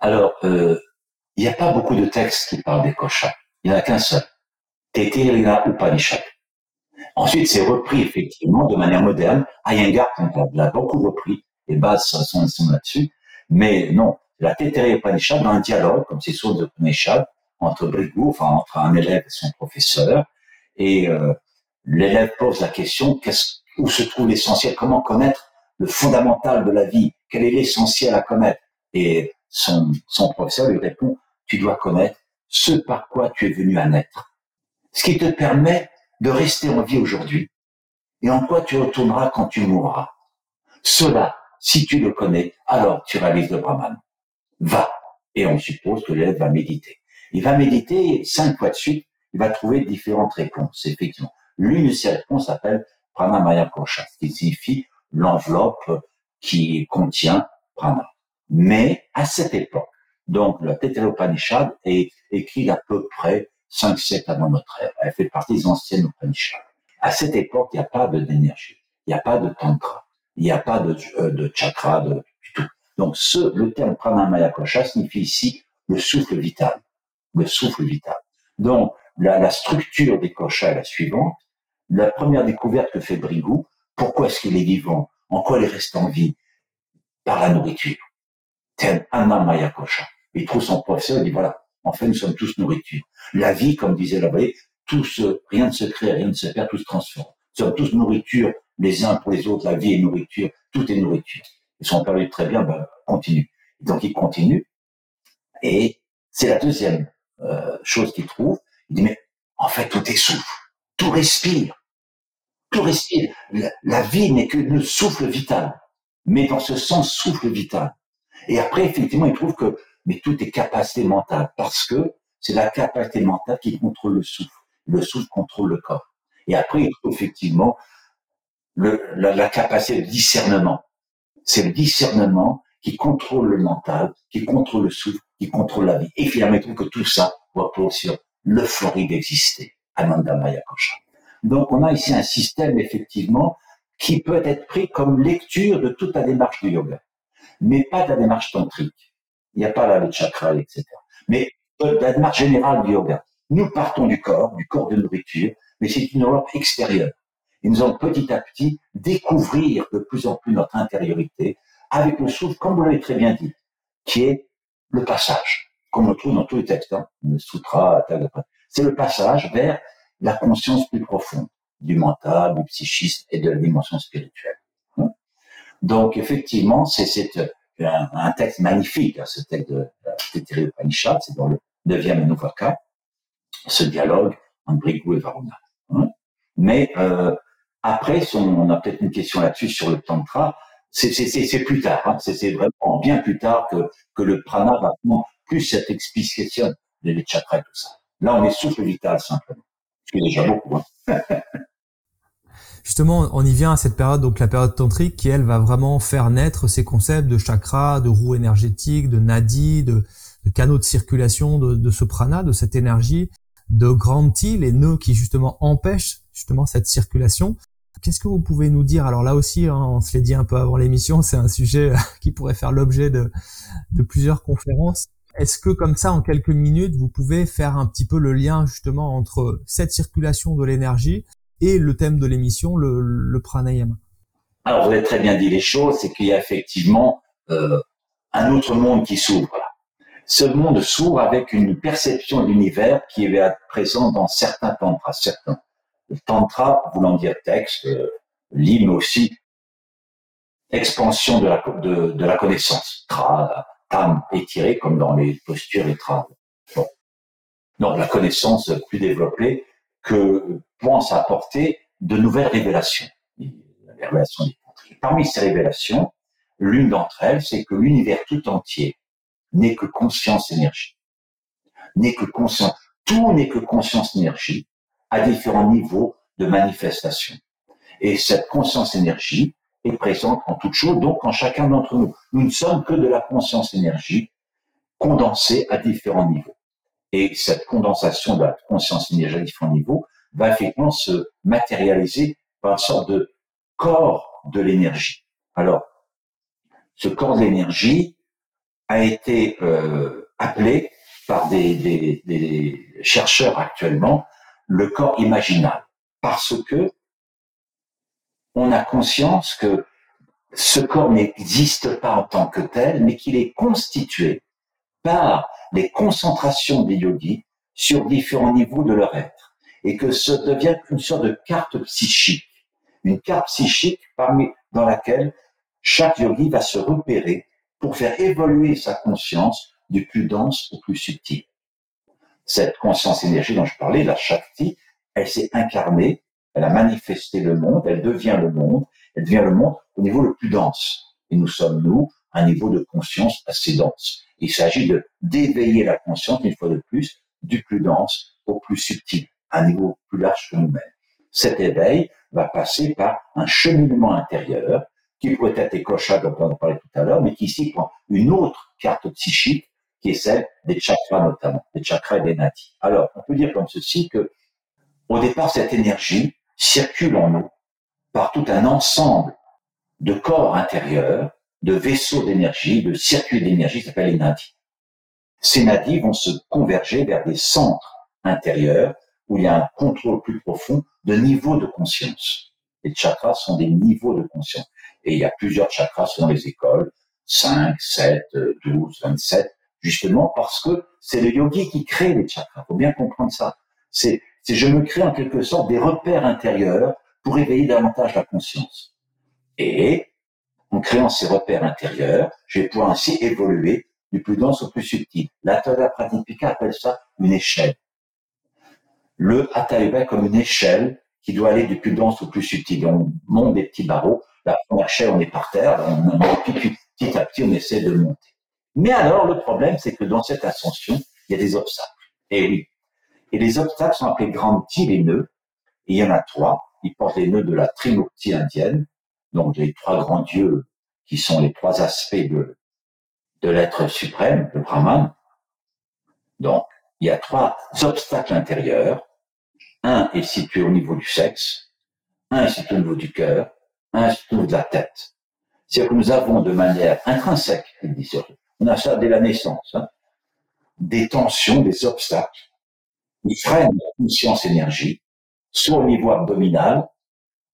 Alors, euh, il n'y a pas beaucoup de textes qui parlent des koshas. Il n'y en a qu'un seul. Teterina Upanishad. Ensuite, c'est repris effectivement de manière moderne. Iyengar l'a beaucoup repris. Les bases sont, sont là-dessus. Mais non, la Teterina Upanishad dans un dialogue, comme c'est sur Upanishad, entre Brigou, enfin entre un élève et son professeur. Et euh, l'élève pose la question où se trouve l'essentiel? Comment connaître le fondamental de la vie? Quel est l'essentiel à connaître? Et son, son professeur lui répond Tu dois connaître ce par quoi tu es venu à naître ce qui te permet de rester en vie aujourd'hui et en quoi tu retourneras quand tu mourras. Cela, si tu le connais, alors tu réalises le Brahman. Va. Et on suppose que l'élève va méditer. Il va méditer cinq fois de suite, il va trouver différentes réponses, effectivement. L'une de ces réponses s'appelle Pranamaya Kosha, ce qui signifie l'enveloppe qui contient Prana. Mais à cette époque, donc le Teteropanishad est écrit à peu près 5 siècles avant notre ère. Elle fait partie des anciennes Upanishads. À cette époque, il n'y a pas d'énergie, il n'y a pas de tantra, il n'y a pas de, euh, de chakra, de, du tout. Donc, ce, le terme pranamaya kosha signifie ici le souffle vital, le souffle vital. Donc, la, la structure des koshas est la suivante. La première découverte que fait Brigou, pourquoi est-ce qu'il est vivant? En quoi il reste en vie? Par la nourriture. Terme anamaya kosha. Il trouve son professeur, il dit voilà, en fait, nous sommes tous nourriture. La vie, comme disait la tout rien ne se crée, rien ne se perd, tout se transforme. Nous sommes tous nourriture les uns pour les autres. La vie est nourriture, tout est nourriture. Ils sont perdu très bien, ben, continue. donc, il continue. Et c'est la deuxième euh, chose qu'il trouve. Il dit, mais en fait, tout est souffle, tout respire. Tout respire. La, la vie n'est que le souffle vital. Mais dans ce sens, souffle vital. Et après, effectivement, il trouve que mais tout est capacité mentale parce que c'est la capacité mentale qui contrôle le souffle. Le souffle contrôle le corps. Et après, effectivement le, la, capacité de discernement. C'est le discernement qui contrôle le mental, qui contrôle le souffle, qui contrôle la vie. Et finalement, il que tout ça repose sur l'euphorie d'exister. Ananda Maya Kosha. Donc, on a ici un système, effectivement, qui peut être pris comme lecture de toute la démarche du yoga, mais pas de la démarche tantrique. Il n'y a pas là le chakra, etc. Mais euh, la démarche générale du yoga, nous partons du corps, du corps de nourriture, mais c'est une Europe extérieure. Et nous allons petit à petit découvrir de plus en plus notre intériorité avec le souffle, comme vous l'avez très bien dit, qui est le passage, comme on trouve dans tous les textes, hein, le sutra, c'est le passage vers la conscience plus profonde du mental, du psychisme et de la dimension spirituelle. Donc effectivement, c'est un, texte magnifique, hein, ce texte de Tétéré Upanishad, c'est dans le neuvième Anuvaka, ce dialogue entre Brigu et Varuna. Hein. Mais euh, après, on a peut-être une question là-dessus sur le tantra, c'est plus tard, hein, c'est vraiment bien plus tard que, que le prana va prendre plus cette explication des chakras et tout ça. Là, on est souffle vital simplement, ce qui est déjà beaucoup. Hein. (laughs) Justement, on y vient à cette période, donc la période tantrique, qui elle va vraiment faire naître ces concepts de chakra, de roue énergétique, de nadi, de, canaux de circulation de, de, de cette énergie, de granti, les nœuds qui justement empêchent justement cette circulation. Qu'est-ce que vous pouvez nous dire? Alors là aussi, hein, on se l'est dit un peu avant l'émission, c'est un sujet (laughs) qui pourrait faire l'objet de plusieurs conférences. Est-ce que comme ça, en quelques minutes, vous pouvez faire un petit peu le lien justement entre cette circulation de l'énergie et le thème de l'émission, le, pranayama Alors, vous avez très bien dit les choses, c'est qu'il y a effectivement euh, un autre monde qui s'ouvre. Ce monde s'ouvre avec une perception de l'univers qui est présente dans certains tantras, certains. Le tantra, voulant dire texte, euh, mais aussi expansion de la, connaissance. Tra, tam étiré, comme dans les postures et tra. Bon. Donc, la connaissance plus développée que pense apporter de nouvelles révélations. Parmi ces révélations, l'une d'entre elles, c'est que l'univers tout entier n'est que conscience-énergie. N'est que conscience. Tout n'est que conscience-énergie à différents niveaux de manifestation. Et cette conscience-énergie est présente en toute chose, donc en chacun d'entre nous. Nous ne sommes que de la conscience-énergie condensée à différents niveaux. Et cette condensation de la conscience-énergie à différents niveaux va effectivement se matérialiser par une sorte de corps de l'énergie. Alors, ce corps de l'énergie a été euh, appelé par des, des, des, chercheurs actuellement le corps imaginal, parce que on a conscience que ce corps n'existe pas en tant que tel, mais qu'il est constitué par les concentrations des yogis sur différents niveaux de leur être et que ce devient une sorte de carte psychique, une carte psychique parmi, dans laquelle chaque yogi va se repérer pour faire évoluer sa conscience du plus dense au plus subtil. Cette conscience énergie dont je parlais, la Shakti, elle s'est incarnée, elle a manifesté le monde, elle devient le monde, elle devient le monde au niveau le plus dense. Et nous sommes, nous, un niveau de conscience assez dense. Il s'agit de d'éveiller la conscience, une fois de plus, du plus dense au plus subtil un niveau plus large que nous-mêmes. Cet éveil va passer par un cheminement intérieur qui pourrait être écocha, dont on parlait tout à l'heure, mais qui ici prend une autre carte psychique qui est celle des chakras notamment, des chakras et des nadis. Alors, on peut dire comme ceci que, au départ, cette énergie circule en nous par tout un ensemble de corps intérieurs, de vaisseaux d'énergie, de circuits d'énergie qui s'appellent les nadis. Ces nadis vont se converger vers des centres intérieurs où il y a un contrôle plus profond de niveau de conscience. Les chakras sont des niveaux de conscience. Et il y a plusieurs chakras selon les écoles, 5, 7, 12, 27, justement parce que c'est le yogi qui crée les chakras. Faut bien comprendre ça. C'est, c'est je me crée en quelque sorte des repères intérieurs pour éveiller davantage la conscience. Et en créant ces repères intérieurs, je vais pouvoir ainsi évoluer du plus dense au plus subtil. La Tada Pradipika appelle ça une échelle le hatha comme une échelle qui doit aller du plus dense au plus subtil. On monte des petits barreaux. La première échelle, on est par terre. Puis, petit à petit, on essaie de monter. Mais alors, le problème, c'est que dans cette ascension, il y a des obstacles. Et oui. Et les obstacles sont appelés grandes les nœuds. Et il y en a trois. Ils portent les nœuds de la Trimurti indienne. Donc, les trois grands dieux qui sont les trois aspects de, de l'être suprême, le Brahman. Donc, il y a trois obstacles intérieurs un est situé au niveau du sexe, un est situé au niveau du cœur, un est situé au niveau de la tête. C'est-à-dire que nous avons de manière intrinsèque, on a ça dès la naissance, hein, des tensions, des obstacles qui freinent la conscience énergie, soit au niveau abdominal,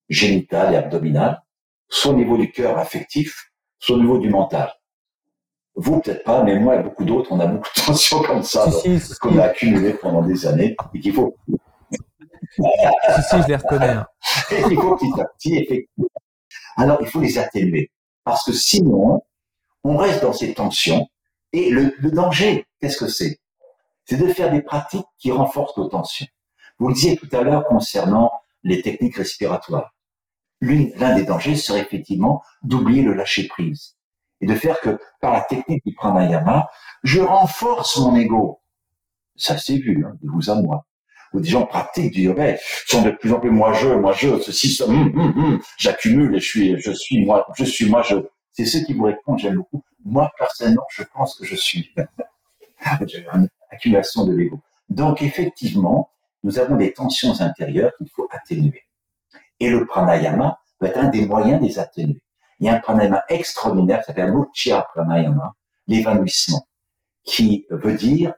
génital et abdominal, soit au niveau du cœur affectif, soit au niveau du mental. Vous, peut-être pas, mais moi et beaucoup d'autres, on a beaucoup de (laughs) tensions comme ça, qu'on a accumulées pendant des années et qu'il faut (laughs) si, si, je les reconnais. Hein. il faut petit à petit, effectivement. Alors, il faut les atténuer. Parce que sinon, on reste dans ces tensions. Et le, danger, qu'est-ce que c'est? C'est de faire des pratiques qui renforcent nos tensions. Vous le disiez tout à l'heure concernant les techniques respiratoires. L'un des dangers serait effectivement d'oublier le lâcher-prise et de faire que par la technique du pranayama, je renforce mon ego. Ça s'est vu, hein, de vous à moi. Ou des gens pratiquent du yoga, sont de plus en plus moi je, moi je, ceci, ça, hum, hum, hum, j'accumule et je suis, je suis moi, je suis moi je. C'est ceux qui vous répondent, j'aime beaucoup. Moi, personnellement, je pense que je suis. (laughs) Une accumulation de l'ego. Donc, effectivement, nous avons des tensions intérieures qu'il faut atténuer. Et le pranayama peut être un des moyens de les atténuer. Il y a un pranayama extraordinaire qui s'appelle Mochya Pranayama, l'évanouissement, qui veut dire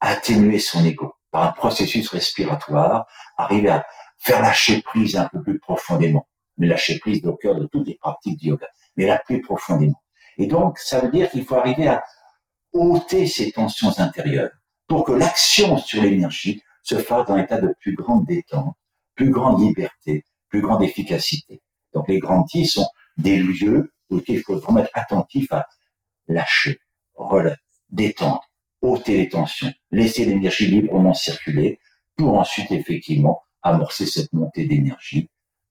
atténuer son ego par un processus respiratoire, arriver à faire lâcher prise un peu plus profondément, mais lâcher prise au cœur de toutes les pratiques du yoga, mais la plus profondément. Et donc, ça veut dire qu'il faut arriver à ôter ces tensions intérieures pour que l'action sur l'énergie se fasse dans un état de plus grande détente, plus grande liberté, plus grande efficacité. Donc, les grands tis sont des lieux où il faut vraiment être attentif à lâcher, relâcher, détendre, ôter les tensions, laisser l'énergie librement circuler pour ensuite effectivement amorcer cette montée d'énergie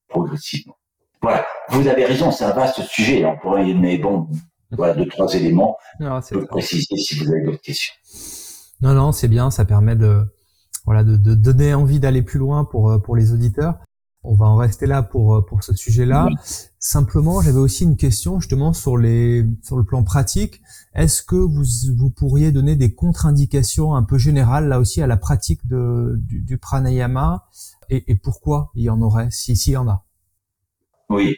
progressivement. Voilà, vous avez raison, c'est un vaste sujet, on pourrait, mais bon, voilà deux trois éléments. Non, je préciser si vous avez d'autres questions. Non, non, c'est bien, ça permet de voilà de, de donner envie d'aller plus loin pour euh, pour les auditeurs. On va en rester là pour euh, pour ce sujet-là. Simplement, j'avais aussi une question justement sur les sur le plan pratique. Est-ce que vous vous pourriez donner des contre-indications un peu générales là aussi à la pratique de du, du pranayama? Et, et, pourquoi il y en aurait si s'il y en a? Oui.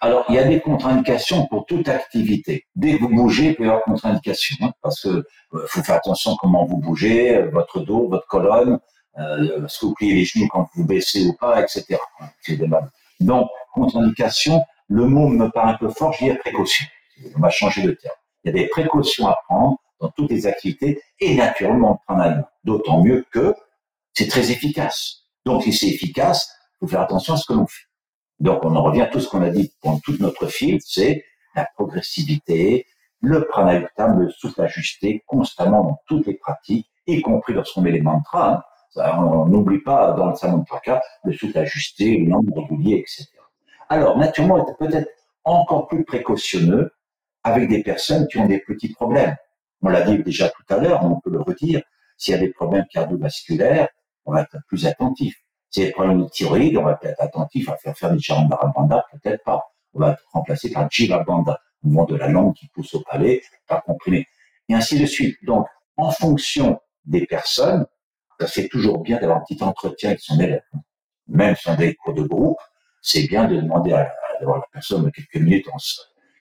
Alors, il y a des contre-indications pour toute activité. Dès que vous bougez, il peut y avoir contre-indications, hein, parce que euh, faut faire attention comment vous bougez, euh, votre dos, votre colonne, euh, est-ce que vous pliez les genoux quand vous baissez ou pas, etc. Donc, contre-indication, le mot me paraît un peu fort, je dis précaution. On va changer de terme. Il y a des précautions à prendre dans toutes les activités et naturellement prendre un D'autant mieux que c'est très efficace. Donc, si c'est efficace, il faut faire attention à ce que l'on fait. Donc, on en revient à tout ce qu'on a dit pendant toute notre fil, c'est la progressivité, le pranayama, le souffle ajusté constamment dans toutes les pratiques, y compris lorsqu'on met les mantras. Hein. on n'oublie pas dans le samantraka le souffle ajusté, le nombre régulier, etc. Alors, naturellement, peut-être encore plus précautionneux avec des personnes qui ont des petits problèmes. On l'a dit déjà tout à l'heure, on peut le redire. S'il y a des problèmes cardiovasculaires, on va être plus attentif. Si des problèmes de thyroïde, on va être attentif à faire faire du Charandarabanda, peut-être pas. On va être remplacé par Jivabanda, mouvement de la langue qui pousse au palais, pas comprimé. Et ainsi de suite. Donc, en fonction des personnes, c'est toujours bien d'avoir un petit entretien avec son élève. Même si on a des cours de groupe, c'est bien de demander à, la personne quelques minutes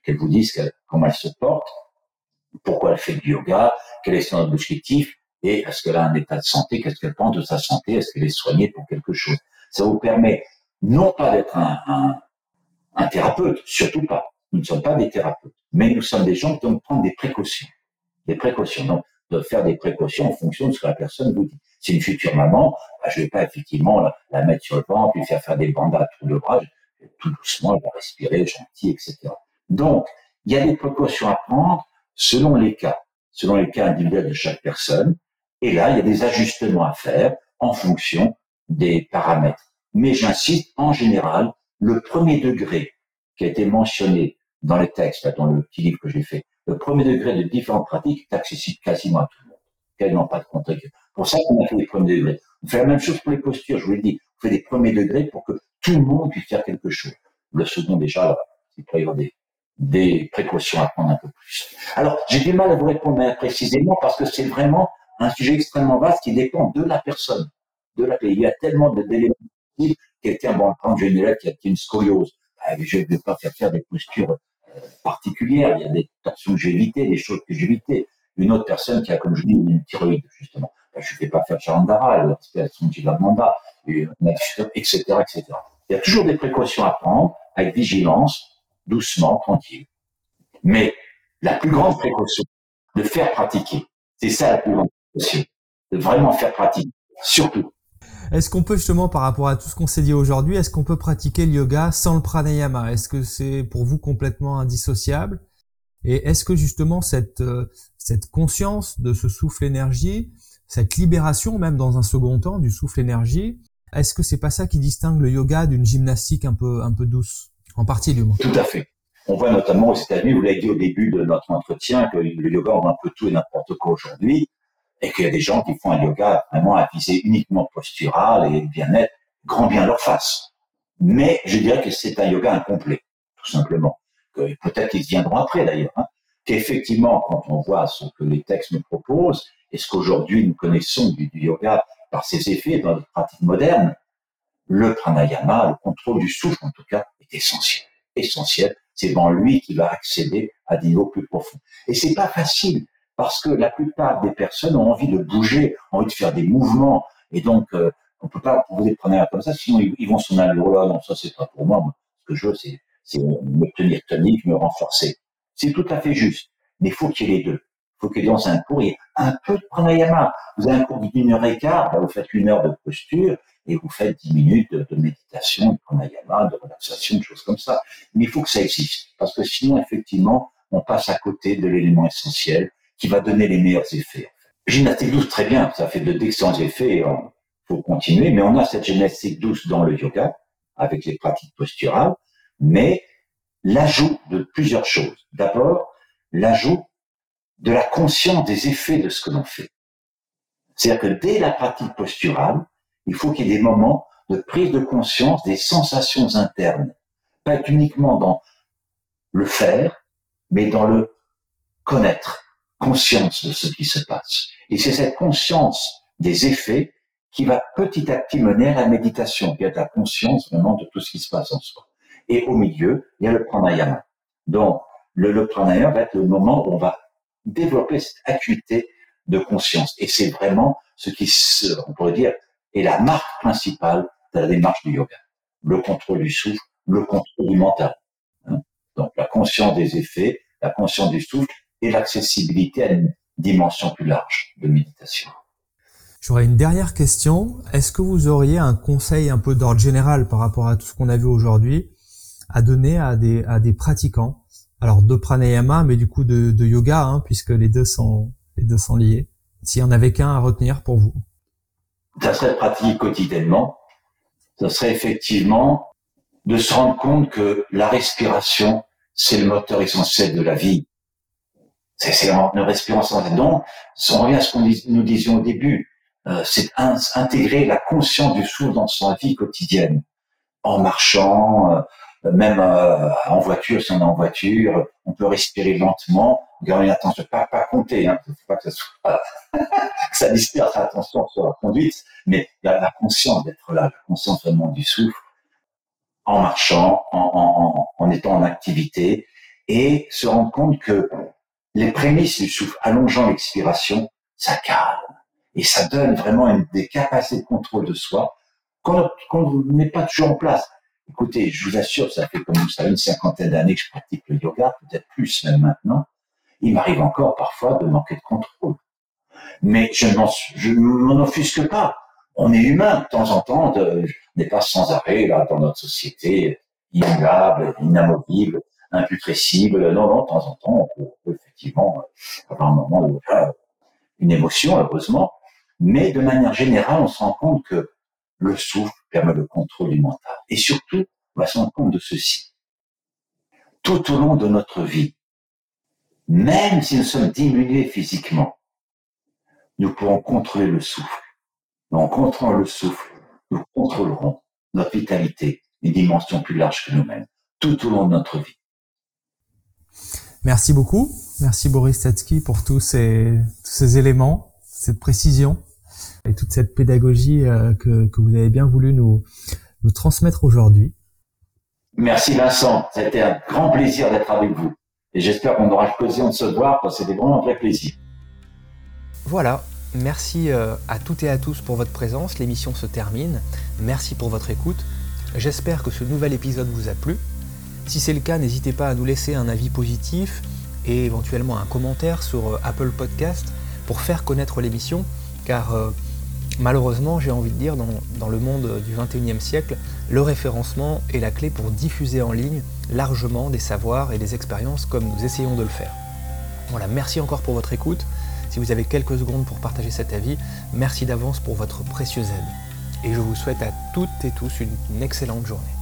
qu'elle vous dise comment elle se porte, pourquoi elle fait du yoga, quel est son objectif, et est-ce qu'elle a un état de santé, qu'est-ce qu'elle pense de sa santé, est-ce qu'elle est soignée pour quelque chose? Ça vous permet non pas d'être un, un, thérapeute, surtout pas. Nous ne sommes pas des thérapeutes, mais nous sommes des gens qui doivent prendre des précautions. Des précautions, donc de faire des précautions en fonction de ce que la personne vous dit. C'est une future maman, bah, je vais pas effectivement la, mettre sur le ventre, puis faire faire des bandats tout le bras, tout doucement, elle va respirer, gentil, etc. Donc, il y a des précautions à prendre selon les cas, selon les cas individuels de chaque personne, et là, il y a des ajustements à faire en fonction des paramètres. Mais j'insiste, en général, le premier degré qui a été mentionné dans les textes, dans le petit livre que j'ai fait, le premier degré de différentes pratiques est accessible quasiment à tout le monde. Quasiment pas de contre Pour ça qu'on a fait les premiers degrés. On fait la même chose pour les postures, je vous l'ai dit. On fait des premiers degrés pour que tout le monde puisse faire quelque chose. Le second, déjà, il peut y avoir des, des précautions à prendre un peu plus. Alors, j'ai du mal à vous répondre précisément parce que c'est vraiment un sujet extrêmement vaste qui dépend de la personne, de la Il y a tellement d'éléments. Quelqu'un, bon, prendre une élève qui a une scoliose, bah, je ne vais pas faire faire des postures euh, particulières. Il y a des torsions que j'ai évitées, des choses que j'ai évitées. Une autre personne qui a, comme je dis, une thyroïde, justement. Bah, je ne vais pas faire Charandara, la respiration Jivananda, etc., etc. Il y a toujours des précautions à prendre, avec vigilance, doucement, tranquille. Mais la plus grande précaution, de faire pratiquer. C'est ça la plus grande de vraiment faire pratique, surtout. Est-ce qu'on peut justement, par rapport à tout ce qu'on s'est dit aujourd'hui, est-ce qu'on peut pratiquer le yoga sans le pranayama? Est-ce que c'est pour vous complètement indissociable? Et est-ce que justement cette euh, cette conscience de ce souffle énergie, cette libération même dans un second temps du souffle énergie, est-ce que c'est pas ça qui distingue le yoga d'une gymnastique un peu un peu douce, en partie du moins. Tout à fait. On voit notamment aux États-Unis, vous l'avez dit au début de notre entretien, que le yoga on un peu tout et n'importe quoi aujourd'hui et qu'il y a des gens qui font un yoga vraiment à viser uniquement postural et bien-être, grand bien leur face. Mais je dirais que c'est un yoga incomplet, tout simplement. Peut-être qu'ils viendront après d'ailleurs. Hein. Qu'effectivement, quand on voit ce que les textes nous proposent et ce qu'aujourd'hui nous connaissons du, yoga par ses effets dans les pratiques modernes, le pranayama, le contrôle du souffle en tout cas, est essentiel. Essentiel. C'est dans lui qu'il va accéder à des niveaux plus profonds. Et c'est pas facile parce que la plupart des personnes ont envie de bouger, ont envie de faire des mouvements, et donc euh, on peut pas proposer de prendre comme ça, sinon ils, vont aller, oh là, non, ça c'est pas pour moi, ce que je veux c'est, c'est me tenir tonique, me renforcer. C'est tout à fait juste, mais il faut qu'il y ait les deux. Il faut que dans un cours, il y ait un peu de pranayama. Vous avez un cours d'une heure et quart, bah, vous faites une heure de posture, et vous faites dix minutes de, de, méditation, de pranayama, de relaxation, de choses comme ça. Mais il faut que ça existe, parce que sinon, effectivement, on passe à côté de l'élément essentiel, qui va donner les meilleurs effets. Gymnastique douce, très bien, ça fait de d'excellents effets, il faut continuer, mais on a cette gymnastique douce dans le yoga, avec les pratiques posturales, mais l'ajout de plusieurs choses. D'abord, l'ajout de la conscience des effets de ce que l'on fait. C'est-à-dire que dès la pratique posturale, il faut qu'il y ait des moments de prise de conscience des sensations internes. Pas uniquement dans le faire, mais dans le connaître conscience de ce qui se passe. Et c'est cette conscience des effets qui va petit à petit mener à la méditation, qui est la conscience vraiment de tout ce qui se passe en soi. Et au milieu, il y a le pranayama. Donc, le, le pranayama va être le moment où on va développer cette acuité de conscience. Et c'est vraiment ce qui, on pourrait dire, est la marque principale de la démarche du yoga. Le contrôle du souffle, le contrôle du mental. Hein. Donc, la conscience des effets, la conscience du souffle et l'accessibilité à une dimension plus large de méditation. J'aurais une dernière question. Est-ce que vous auriez un conseil un peu d'ordre général par rapport à tout ce qu'on a vu aujourd'hui à donner à des, à des pratiquants? Alors de pranayama, mais du coup de, de yoga, hein, puisque les deux sont, les deux sont liés. S'il y en avait qu'un à retenir pour vous. Ça serait de pratiquer quotidiennement. Ça serait effectivement de se rendre compte que la respiration, c'est le moteur essentiel de la vie. C'est en ne respirant sans Donc, on revient à ce qu'on nous disions au début, euh, c'est intégrer la conscience du souffle dans sa vie quotidienne, en marchant, euh, même euh, en voiture, si on est en voiture, on peut respirer lentement, garder attention, pas, pas compter, hein, faut pas que ça soit, (laughs) ça disperse l'attention sur la conduite, mais la conscience d'être là, la conscience vraiment du souffle, en marchant, en, en, en étant en activité, et se rendre compte que les prémices du souffle allongeant l'expiration, ça calme. Et ça donne vraiment une, des capacités de contrôle de soi qu'on ne met pas toujours en place. Écoutez, je vous assure, ça fait, comme vous savez, une cinquantaine d'années que je pratique le yoga, peut-être plus même maintenant. Il m'arrive encore parfois de manquer de contrôle. Mais je ne m'en offusque pas. On est humain, de temps en temps, on n'est pas sans arrêt là dans notre société, immuable, inamovible imputrescible. Non, non, de temps en temps, on peut, effectivement avoir un moment de, une émotion, heureusement. Mais de manière générale, on se rend compte que le souffle permet le contrôle du mental. Et surtout, on va se rendre compte de ceci. Tout au long de notre vie, même si nous sommes diminués physiquement, nous pourrons contrôler le souffle. En contrôlant le souffle, nous contrôlerons notre vitalité, une dimension plus large que nous-mêmes, tout au long de notre vie. Merci beaucoup. Merci Boris Statsky pour tous ces, tous ces éléments, cette précision et toute cette pédagogie euh, que, que vous avez bien voulu nous, nous transmettre aujourd'hui. Merci Vincent, c'était un grand plaisir d'être avec vous. Et j'espère qu'on aura l'occasion de se voir parce que c'était vraiment un vrai plaisir. Voilà, merci euh, à toutes et à tous pour votre présence. L'émission se termine. Merci pour votre écoute. J'espère que ce nouvel épisode vous a plu. Si c'est le cas, n'hésitez pas à nous laisser un avis positif et éventuellement un commentaire sur euh, Apple Podcast pour faire connaître l'émission, car euh, Malheureusement, j'ai envie de dire, dans, le monde du 21e siècle, le référencement est la clé pour diffuser en ligne largement des savoirs et des expériences comme nous essayons de le faire. Voilà, merci encore pour votre écoute. Si vous avez quelques secondes pour partager cet avis, merci d'avance pour votre précieuse aide. Et je vous souhaite à toutes et tous une excellente journée.